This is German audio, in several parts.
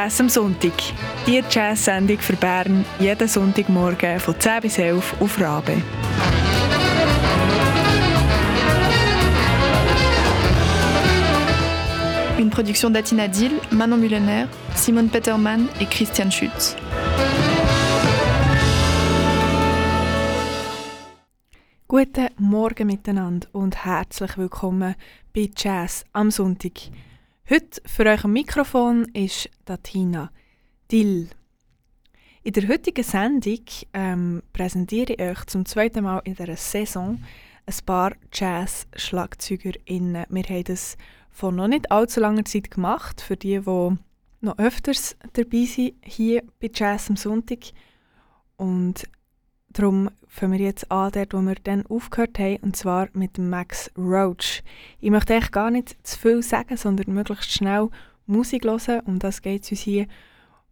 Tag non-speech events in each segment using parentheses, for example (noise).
Jazz am Sonntag. Die Jazz-Sendung für Bern jeden Sonntagmorgen von 10 bis 11 auf Rabe. Une production d'Atina Dill, Manon Mullener, Simone Peterman et Christian Schütz. Guten Morgen miteinander und herzlich willkommen bei Jazz am Sonntag. Heute für euch am Mikrofon ist Datina Dill. In der heutigen Sendung ähm, präsentiere ich euch zum zweiten Mal in dieser Saison ein paar Jazz-SchlagzeugerInnen. Wir haben das vor noch nicht allzu langer Zeit gemacht, für die, die noch öfters dabei sind, hier bei Jazz am Sonntag. Und darum fangen wir jetzt an, dort, wo wir dann aufgehört haben, und zwar mit Max Roach. Ich möchte eigentlich gar nicht zu viel sagen, sondern möglichst schnell Musik hören, um das geht es uns hier.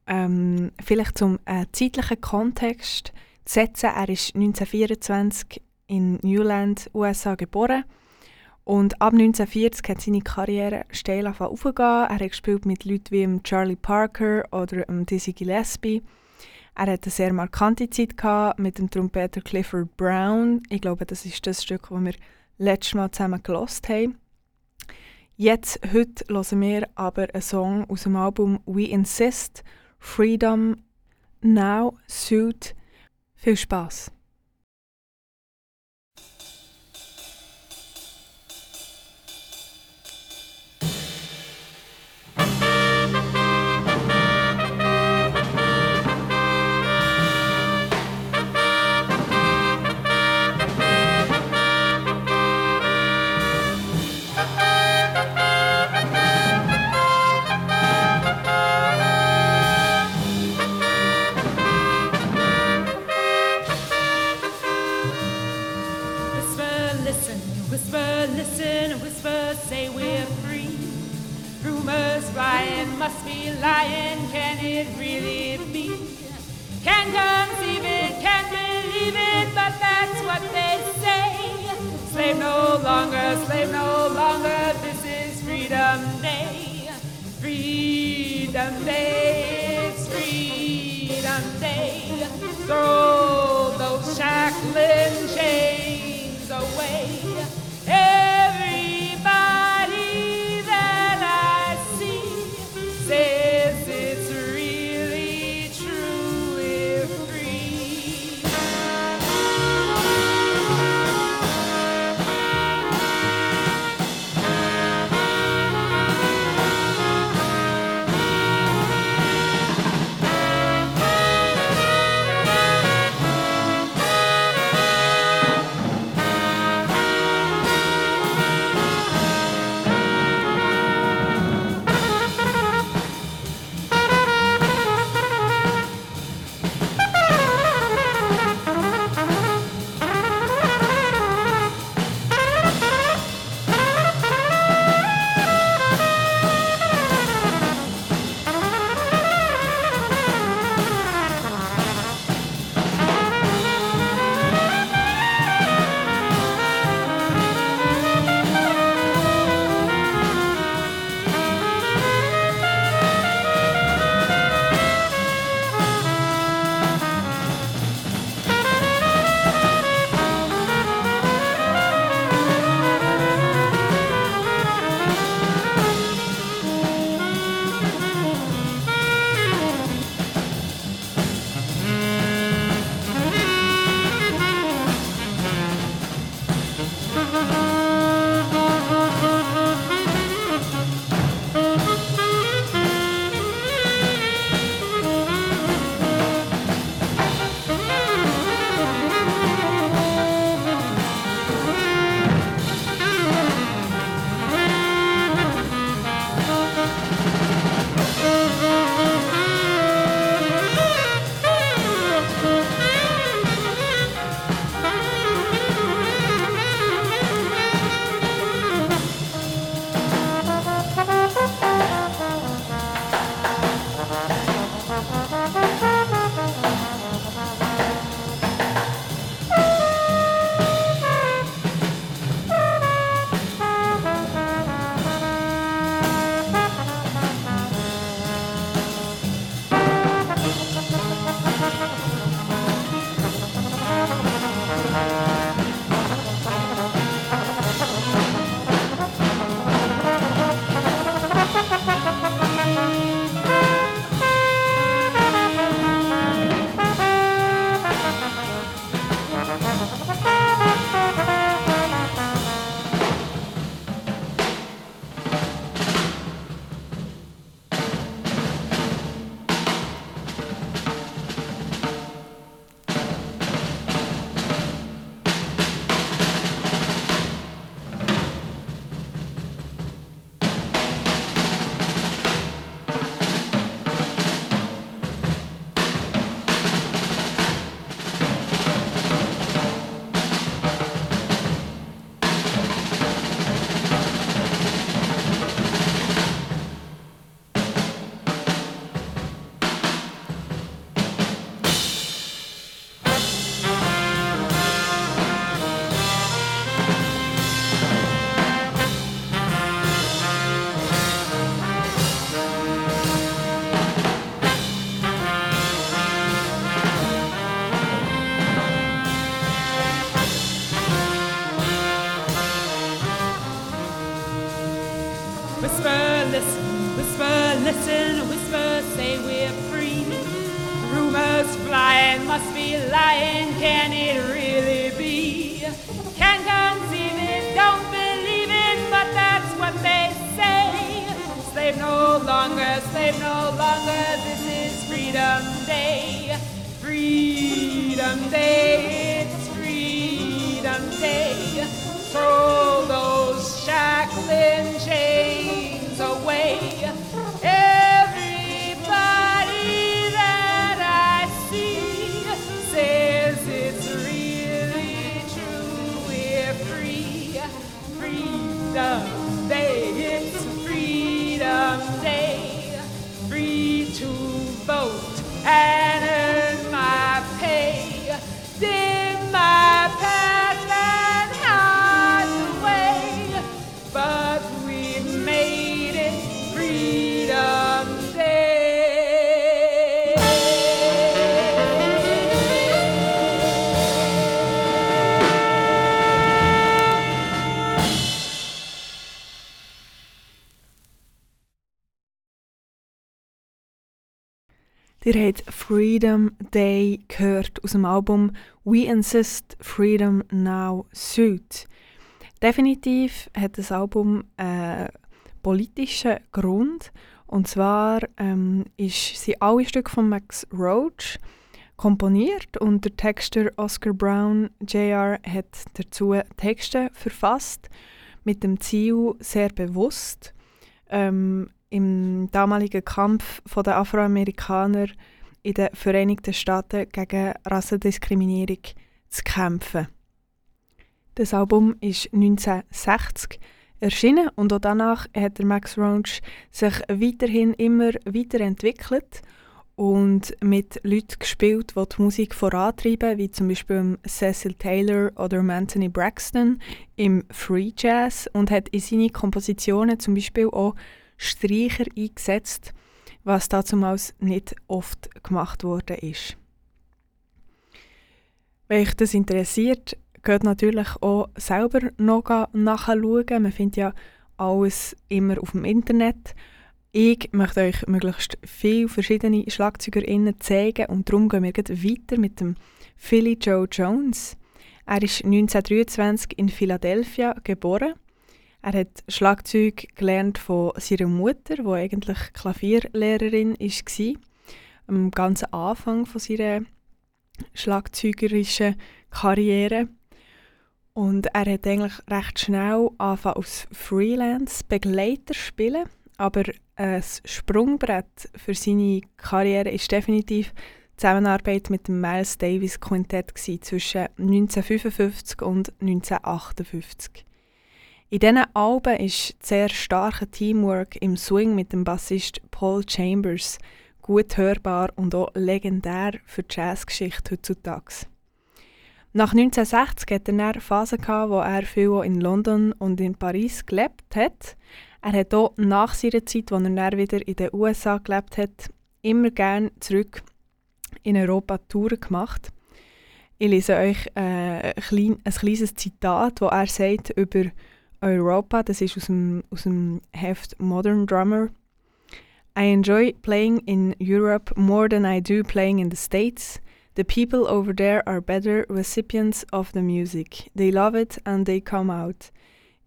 Ähm, vielleicht zum äh, zeitlichen Kontext zu setzen. Er ist 1924 in Newland, USA geboren und ab 1940 hat seine Karriere steil aufgegangen. Er hat gespielt mit Leuten wie Charlie Parker oder Dizzy Gillespie. Er hatte eine sehr markante Zeit mit dem Trompeter Clifford Brown. Ich glaube, das ist das Stück, das wir letztes Mal zusammen gelost haben. Jetzt, heute, hören wir aber einen Song aus dem Album We Insist, Freedom Now Suit. Viel Spaß! Must be lying. Can it really be? Can't conceive it, can't believe it, but that's what they say. Slave no longer, slave no longer. This is Freedom Day. Freedom Day, it's Freedom Day. Throw those shackling chains Freedom Ihr habt Freedom Day gehört aus dem Album We Insist Freedom Now Suit. Definitiv hat das Album einen politischen Grund. Und zwar ähm, ist, sind alle Stücke von Max Roach komponiert und der Texter Oscar Brown Jr. hat dazu Texte verfasst mit dem Ziel sehr bewusst ähm, im damaligen Kampf der Afroamerikaner in den Vereinigten Staaten gegen Rassendiskriminierung zu kämpfen. Das Album ist 1960 erschienen und auch danach hat der Max Roach sich weiterhin immer weiterentwickelt und mit Leuten gespielt, die die Musik vorantreiben, wie zum Beispiel Cecil Taylor oder Anthony Braxton im Free Jazz und hat in seine Kompositionen zum Beispiel auch Streicher eingesetzt, was damals nicht oft gemacht ist. Wenn euch das interessiert, geht natürlich auch selber noch nachschauen. Man findet ja alles immer auf dem Internet. Ich möchte euch möglichst viele verschiedene SchlagzeugerInnen zeigen und darum gehen wir weiter mit dem Philly Joe Jones. Er ist 1923 in Philadelphia geboren. Er hat Schlagzeug gelernt von seiner Mutter, die eigentlich Klavierlehrerin war. Am ganzen Anfang von seiner schlagzeugerischen Karriere. Und er hat eigentlich recht schnell angefangen als Freelance-Begleiter spielen. Aber ein Sprungbrett für seine Karriere ist definitiv die Zusammenarbeit mit dem Miles Davis Quintett zwischen 1955 und 1958. In diesen Alben ist sehr starke Teamwork im Swing mit dem Bassist Paul Chambers gut hörbar und auch legendär für die Jazzgeschichte heutzutage. Nach 1960 hatte er eine Phase, gehabt, wo er viel in London und in Paris gelebt hat. Er hat auch nach seiner Zeit, als er wieder in den USA gelebt hat, immer gerne zurück in Europa Touren gemacht. Ich lese euch äh, ein, ein kleines Zitat, wo er sagt über Europa, das ist aus dem, aus dem Heft Modern Drummer. I enjoy playing in Europe more than I do playing in the States. The people over there are better recipients of the music. They love it and they come out.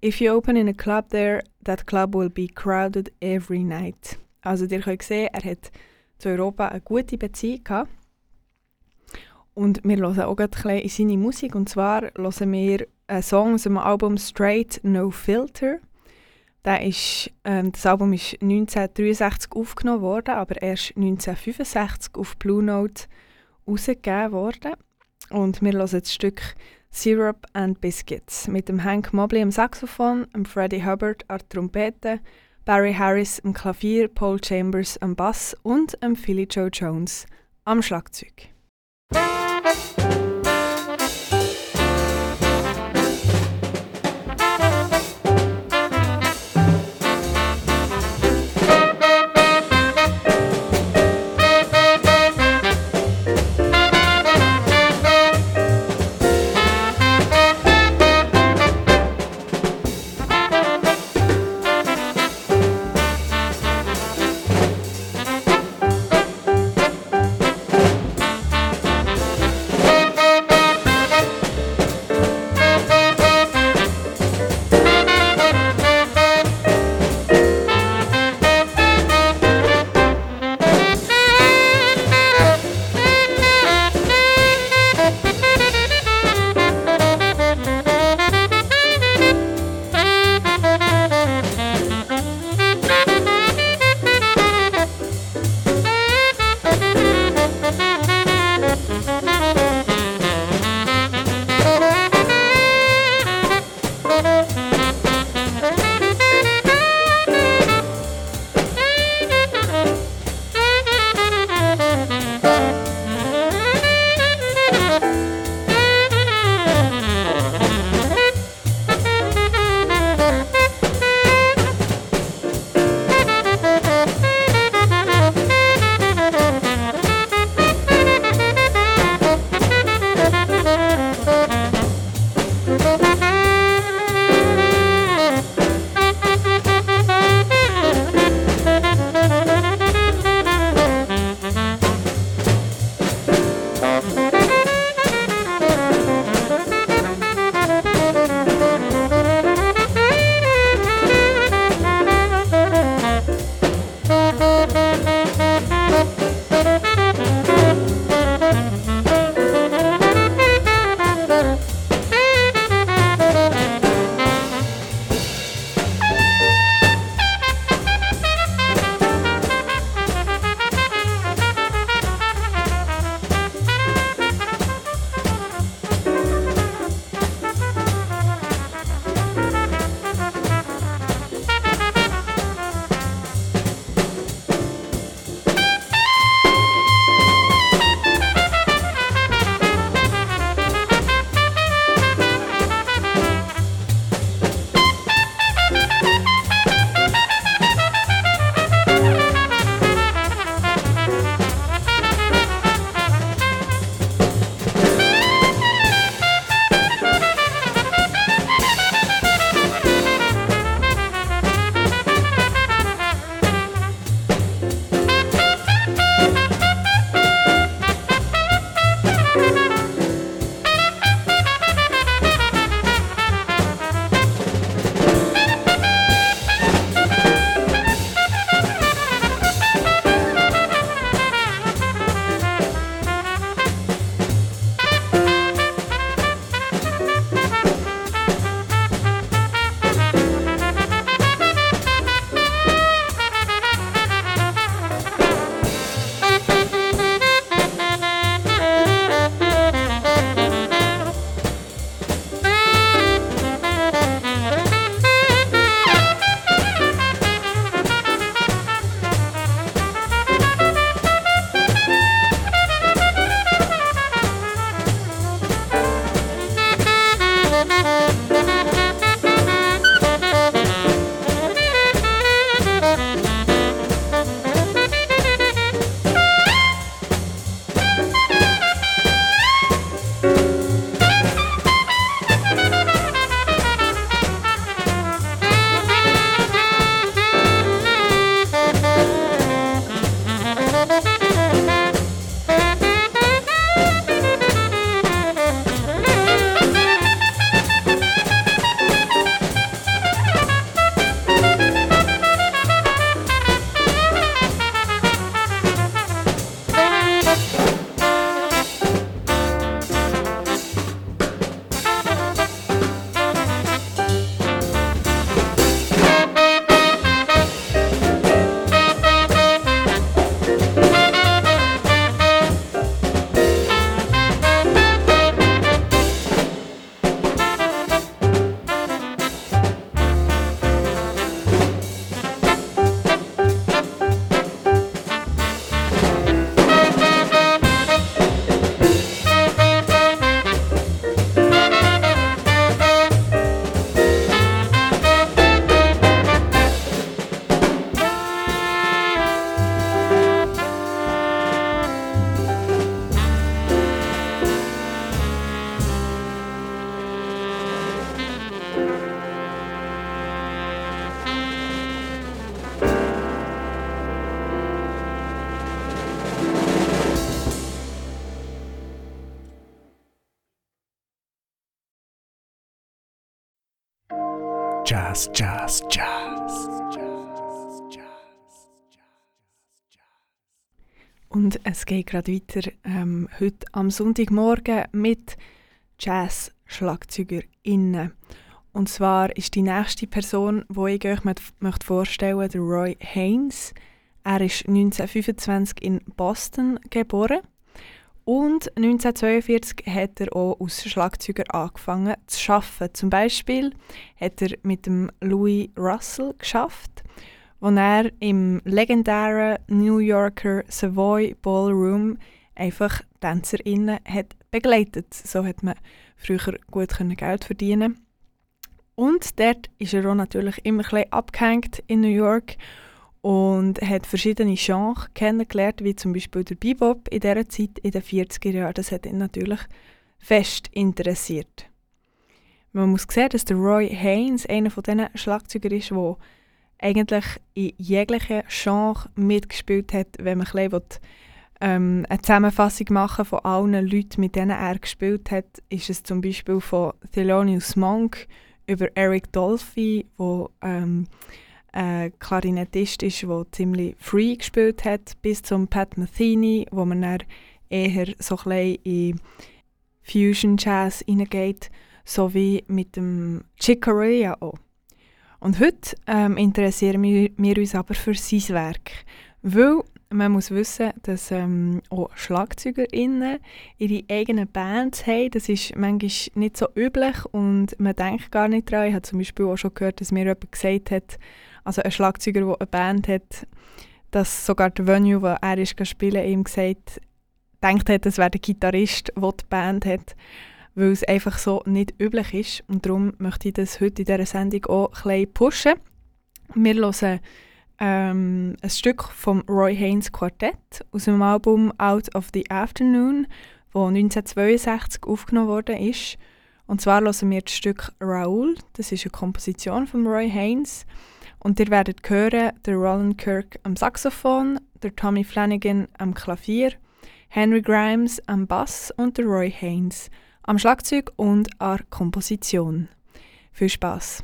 If you open in a club there, that club will be crowded every night. Also ihr könnt sehen, er hat zu Europa eine gute Beziehung gehabt. Und wir hören auch gerade in seine Musik. Und zwar hören wir einen Song aus dem Album Straight No Filter. Der ist, ähm, das Album ist 1963 aufgenommen worden, aber erst 1965 auf Blue Note rausgegeben worden. Und wir hören das Stück Syrup and Biscuits mit dem Hank Mobley am Saxophon, dem Freddie Hubbard an der Trompete, Barry Harris am Klavier, Paul Chambers am Bass und dem Philly Joe Jones am Schlagzeug. Jazz, Jazz, Jazz. Und es geht gerade weiter ähm, heute am Sonntagmorgen mit Jazz-SchlagzeugerInnen. Und zwar ist die nächste Person, die ich euch möchte vorstellen möchte, der Roy Haynes. Er ist 1925 in Boston geboren und 1942 hat er auch als Schlagzeuger angefangen zu arbeiten. Zum Beispiel hat er mit dem Louis Russell geschafft wo er im legendären New Yorker Savoy Ballroom einfach TänzerInnen hat begleitet. So hat man früher gut Geld verdienen Und dort ist er auch natürlich immer ein abgehängt in New York und hat verschiedene Genres kennengelernt, wie zum Beispiel der Bebop in dieser Zeit, in den 40er Jahren. Das hat ihn natürlich fest interessiert. Man muss sehen, dass der Roy Haynes einer von diesen Schlagzeugern ist, der eigentlich in jeglichen Genre mitgespielt hat, wenn man ein bisschen ähm, eine Zusammenfassung machen von allen Leuten, mit denen er gespielt hat, ist es zum Beispiel von Thelonious Monk über Eric Dolphy, wo ähm, ein Klarinettist ist, der ziemlich free gespielt hat, bis zum Pat Metheny, wo man dann eher so ein in Fusion Jazz hineingeht, sowie mit dem Chick auch. Und heute ähm, interessieren wir, wir, uns aber für sein Werk, weil man muss wissen, dass ähm, auch SchlagzeugerInnen ihre eigenen Bands haben. Das ist manchmal nicht so üblich und man denkt gar nicht daran. Ich habe zum Beispiel auch schon gehört, dass mir jemand gesagt hat, also ein Schlagzeuger, der eine Band hat, dass sogar der Venue, wo er ist spielen, ihm gesagt denkt hat, es wäre der Gitarrist, der die Band hat weil es einfach so nicht üblich ist. Und darum möchte ich das heute in dieser Sendung auch ein bisschen pushen. Wir hören ähm, ein Stück vom Roy Haynes Quartett aus dem Album Out of the Afternoon, das 1962 aufgenommen worden ist. Und zwar hören wir das Stück Raoul, das ist eine Komposition von Roy Haynes. Und ihr werdet hören, der Roland Kirk am Saxophon, der Tommy Flanagan am Klavier, Henry Grimes am Bass und der Roy Haynes am Schlagzeug und an Komposition. Viel Spaß!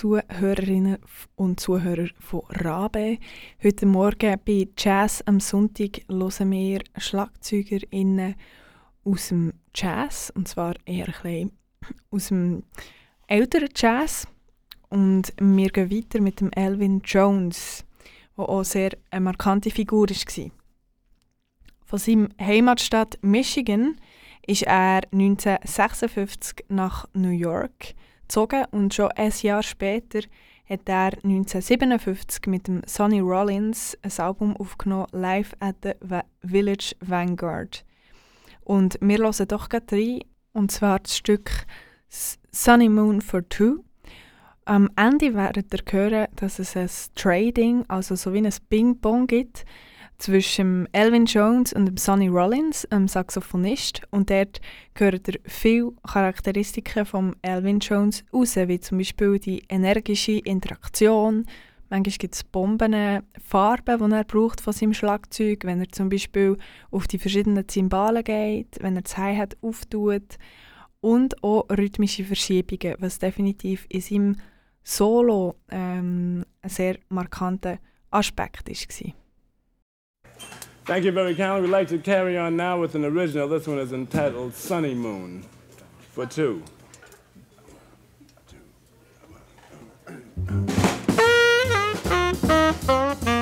Zuhörerinnen und Zuhörer von Rabe, heute Morgen bei Jazz am Sonntag hören wir SchlagzeugerInnen aus dem Jazz, und zwar eher ein aus dem älteren Jazz. Und wir gehen weiter mit dem Elvin Jones, der auch sehr eine markante Figur war. Von seinem Heimatstadt Michigan ist er 1956 nach New York gezogen und schon ein Jahr später hat er 1957 mit dem Sonny Rollins ein Album aufgenommen, Live at the Village Vanguard. Und wir hören doch gerade rein, und zwar das Stück Sunny Moon for Two. Am Ende werdet ihr hören, dass es ein Trading, also so wie ein Ping-Pong gibt, zwischen Elvin Jones und Sonny Rollins, einem Saxophonist. Und dort gehört er viele Charakteristiken von Elvin Jones raus, wie zum Beispiel die energische Interaktion. Manchmal gibt es Bomben, Farben, die er braucht von seinem Schlagzeug, wenn er zum Beispiel auf die verschiedenen Zimbalen geht, wenn er das Hi-Hat auftut. Und auch rhythmische Verschiebungen, was definitiv in seinem Solo ähm, ein sehr markanter Aspekt war. Thank you very kindly. We'd like to carry on now with an original. This one is entitled Sunny Moon for two. (laughs)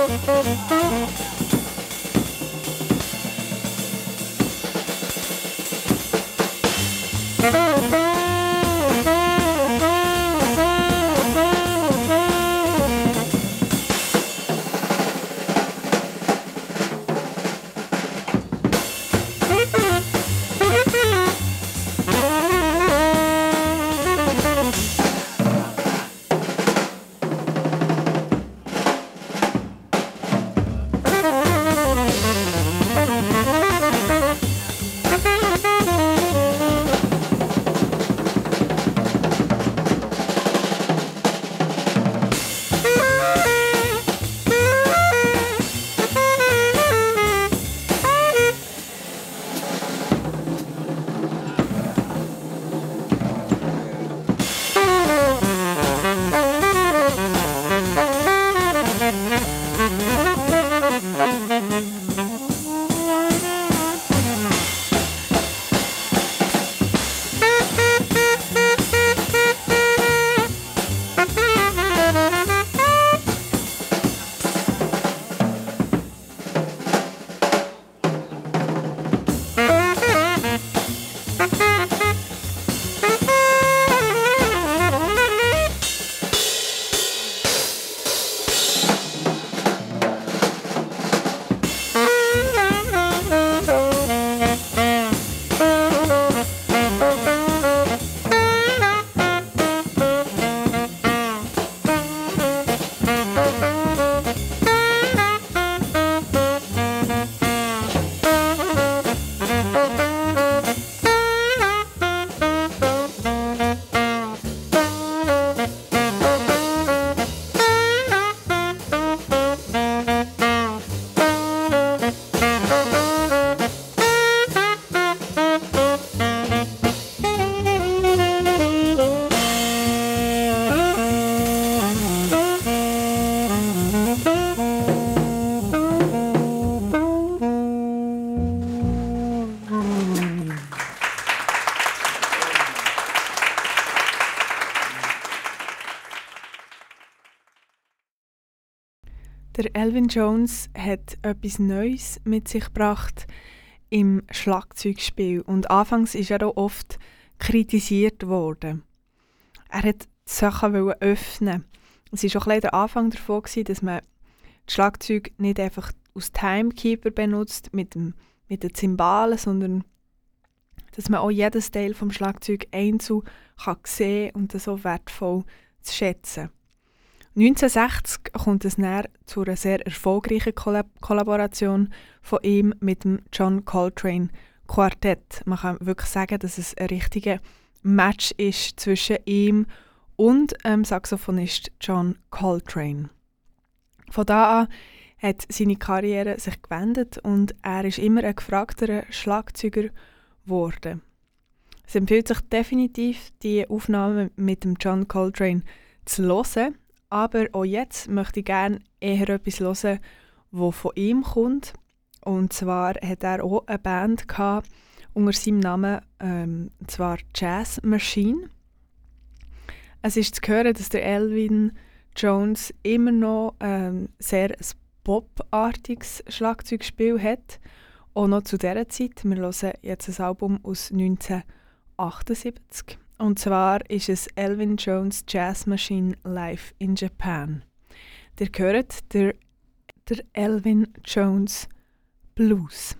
Der Elvin Jones hat etwas Neues mit sich gebracht im Schlagzeugspiel und anfangs ist er auch oft kritisiert worden. Er hat die Sachen öffnen. Es war auch ein der Anfang davon, dass man das Schlagzeug nicht einfach aus Timekeeper benutzt mit, dem, mit den Zimbalen, sondern dass man auch jedes Teil vom Schlagzeug einzeln kann sehen und das so wertvoll zu schätzen. 1960 kommt es näher zu einer sehr erfolgreichen Kollab Kollaboration von ihm mit dem John Coltrane Quartett. Man kann wirklich sagen, dass es ein richtiger Match ist zwischen ihm und dem Saxophonist John Coltrane. Von da an hat seine Karriere sich gewendet und er ist immer ein gefragterer Schlagzeuger geworden. Es empfiehlt sich definitiv, die Aufnahme mit dem John Coltrane zu hören. Aber auch jetzt möchte ich gerne eher etwas hören, das von ihm kommt. Und zwar hat er auch eine Band gehabt, unter seinem Namen, ähm, zwar Jazz Machine. Es ist zu hören, dass der Elvin Jones immer noch ähm, sehr ein popartiges Schlagzeugspiel hat. Auch noch zu dieser Zeit. Wir hören jetzt ein Album aus 1978. Und zwar ist es Elvin Jones Jazz Machine Live in Japan. Ihr hört der, der Elvin Jones Blues.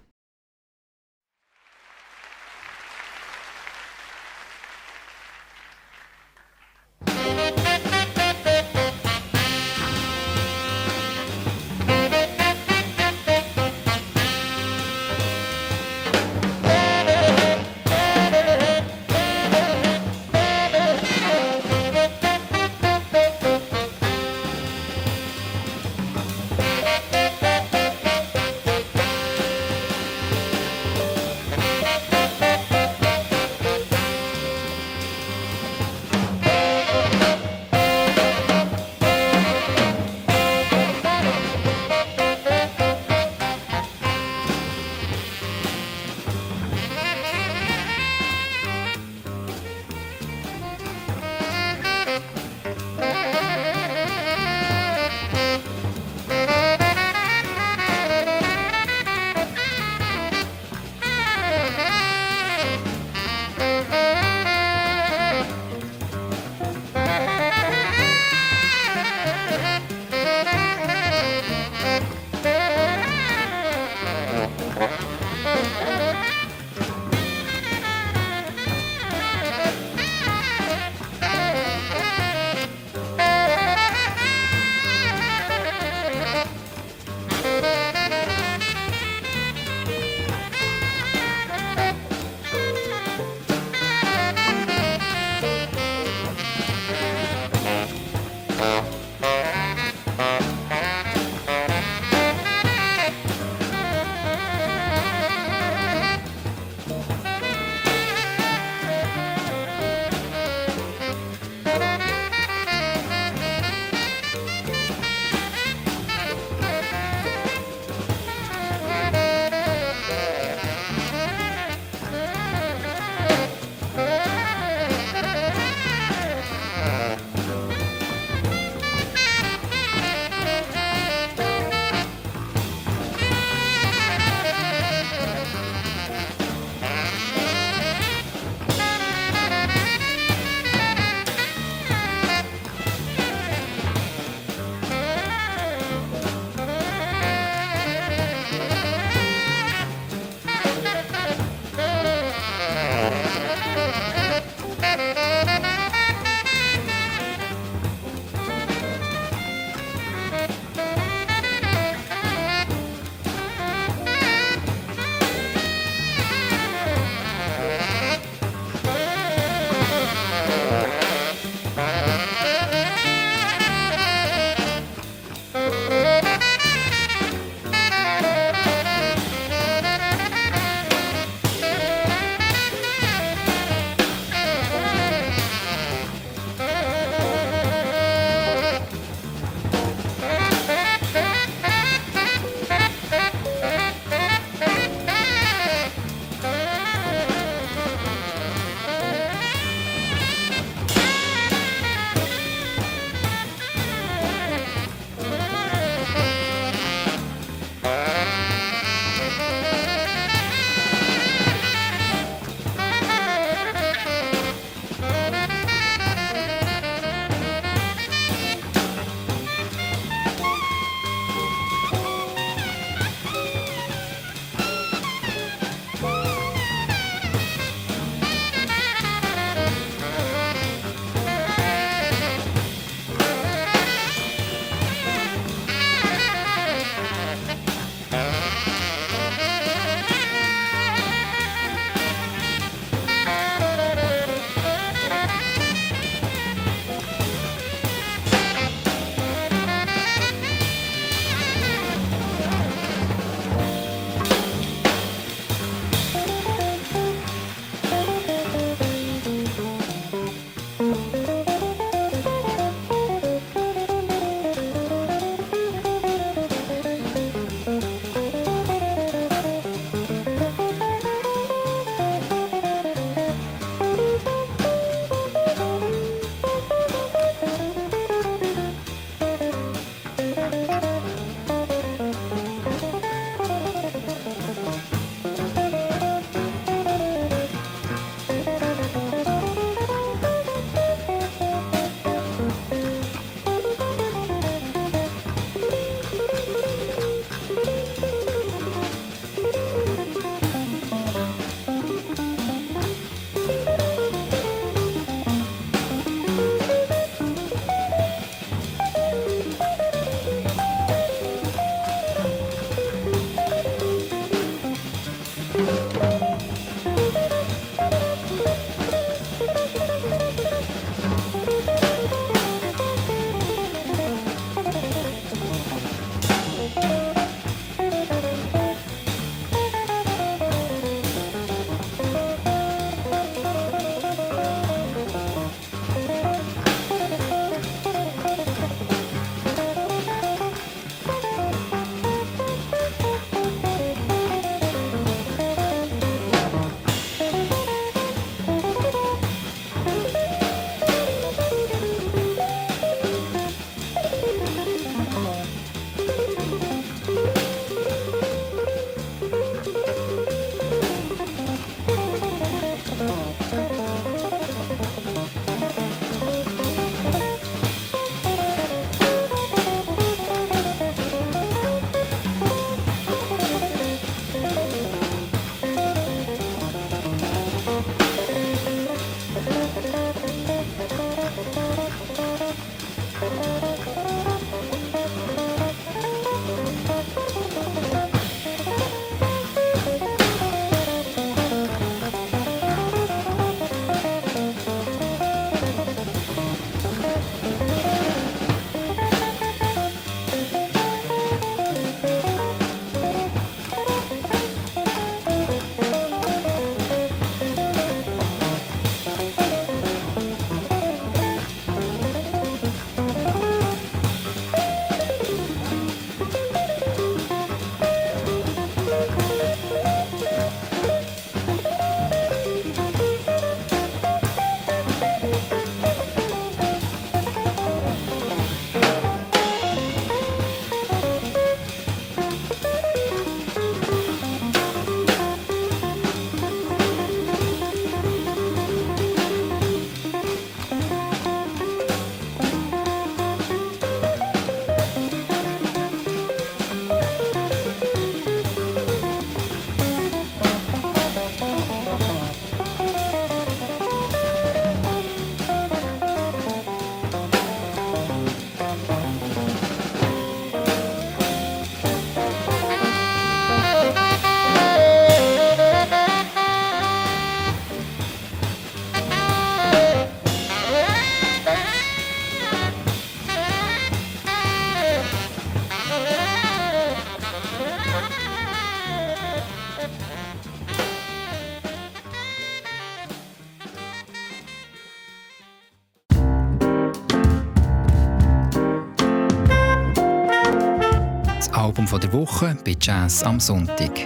Woche bei Jazz am Sonntag.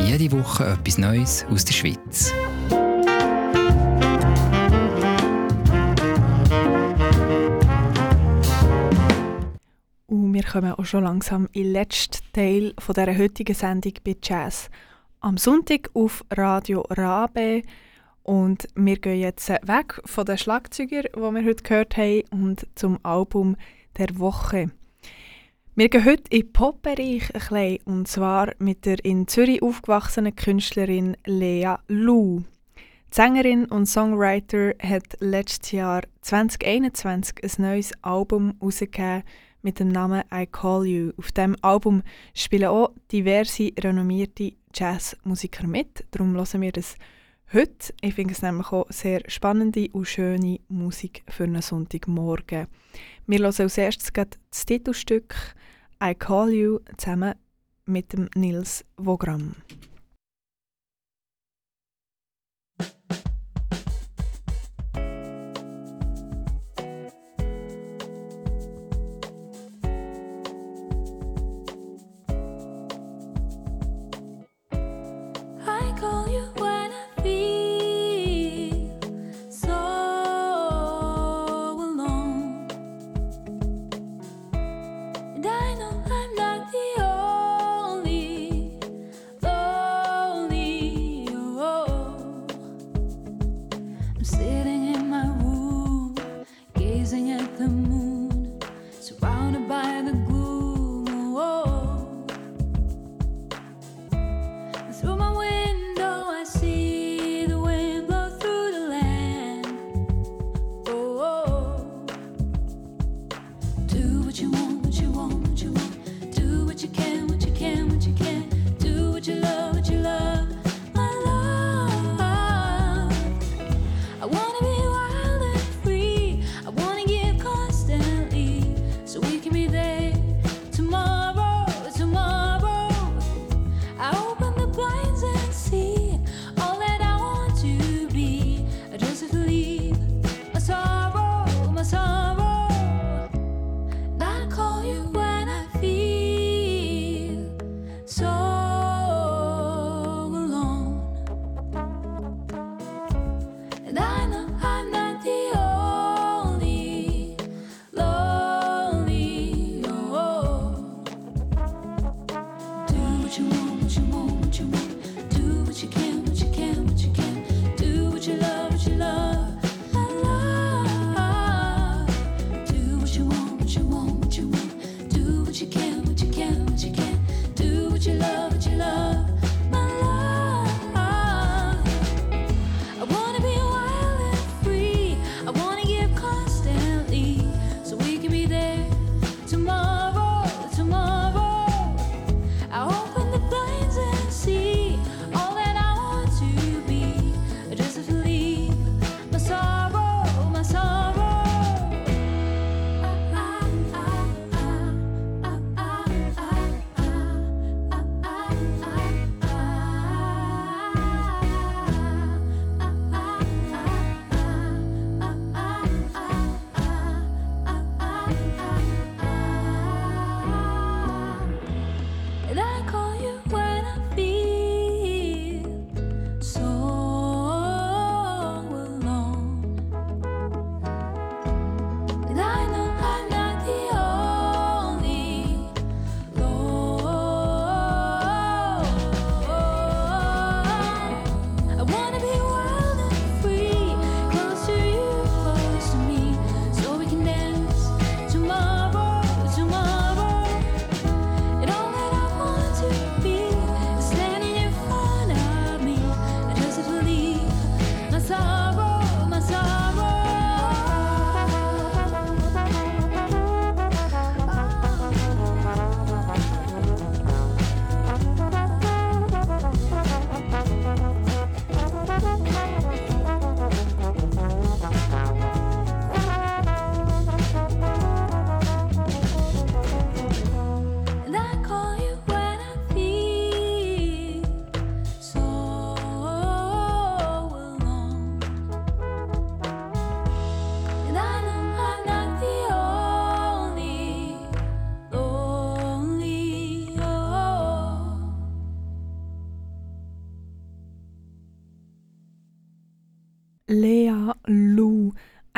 Jede Woche etwas Neues aus der Schweiz. Und wir kommen auch schon langsam in den letzten Teil dieser heutigen Sendung bei Jazz am Sonntag auf Radio Rabe. Und wir gehen jetzt weg von den Schlagzeugern, die wir heute gehört haben, und zum Album der Woche. Wir gehen heute in den Pop-Bereich und zwar mit der in Zürich aufgewachsenen Künstlerin Lea Lu. Die Sängerin und Songwriter hat letztes Jahr 2021 ein neues Album herausgegeben mit dem Namen I Call You. Auf dem Album spielen auch diverse renommierte Jazzmusiker mit. Darum hören wir das heute. Ich finde es nämlich auch sehr spannende und schöne Musik für einen Sonntagmorgen. Wir hören als erstes das Titelstück I Call You zusammen mit dem Nils Vogram.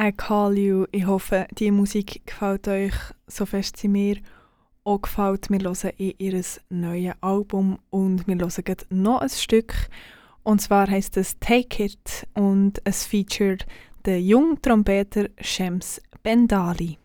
I Call You. Ich hoffe, die Musik gefällt euch so fest sie mir auch gefällt. Wir hören in ihr neues Album und wir hören noch ein Stück. Und zwar heißt es Take It und es featuret den jungen Trompeter Shems Bendali.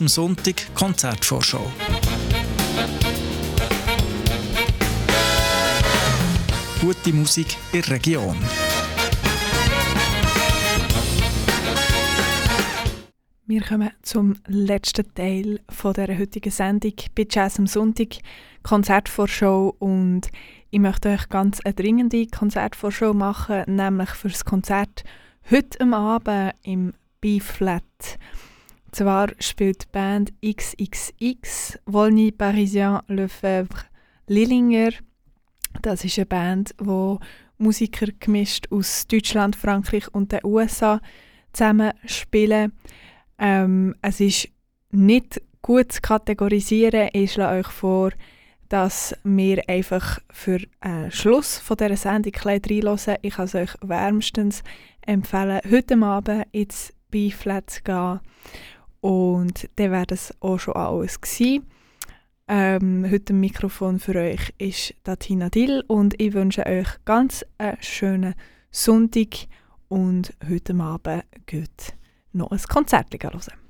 Am Sonntag Konzertvorschau. Gute Musik in der Region. Wir kommen zum letzten Teil von der heutigen Sendung bei Jazz am Sonntag Konzertvorschau und ich möchte euch ganz eine dringende Konzertvorschau machen, nämlich für das Konzert heute am Abend im B-Flat. Zwar spielt die Band XXX Volny Parisien Lefebvre Lillinger. Das ist eine Band, wo Musiker gemischt aus Deutschland, Frankreich und den USA zusammen spielen. Ähm, es ist nicht gut zu kategorisieren. Ich schlage euch vor, dass wir einfach für den Schluss von dieser Sendung reinhören. Ich kann es euch wärmstens empfehlen, heute Abend ins B-Flat zu gehen und dann wäre das auch schon alles gewesen. Ähm, heute im Mikrofon für euch ist Tina Dill und ich wünsche euch ganz einen schönen Sonntag und heute Abend geht noch ein Konzert hören.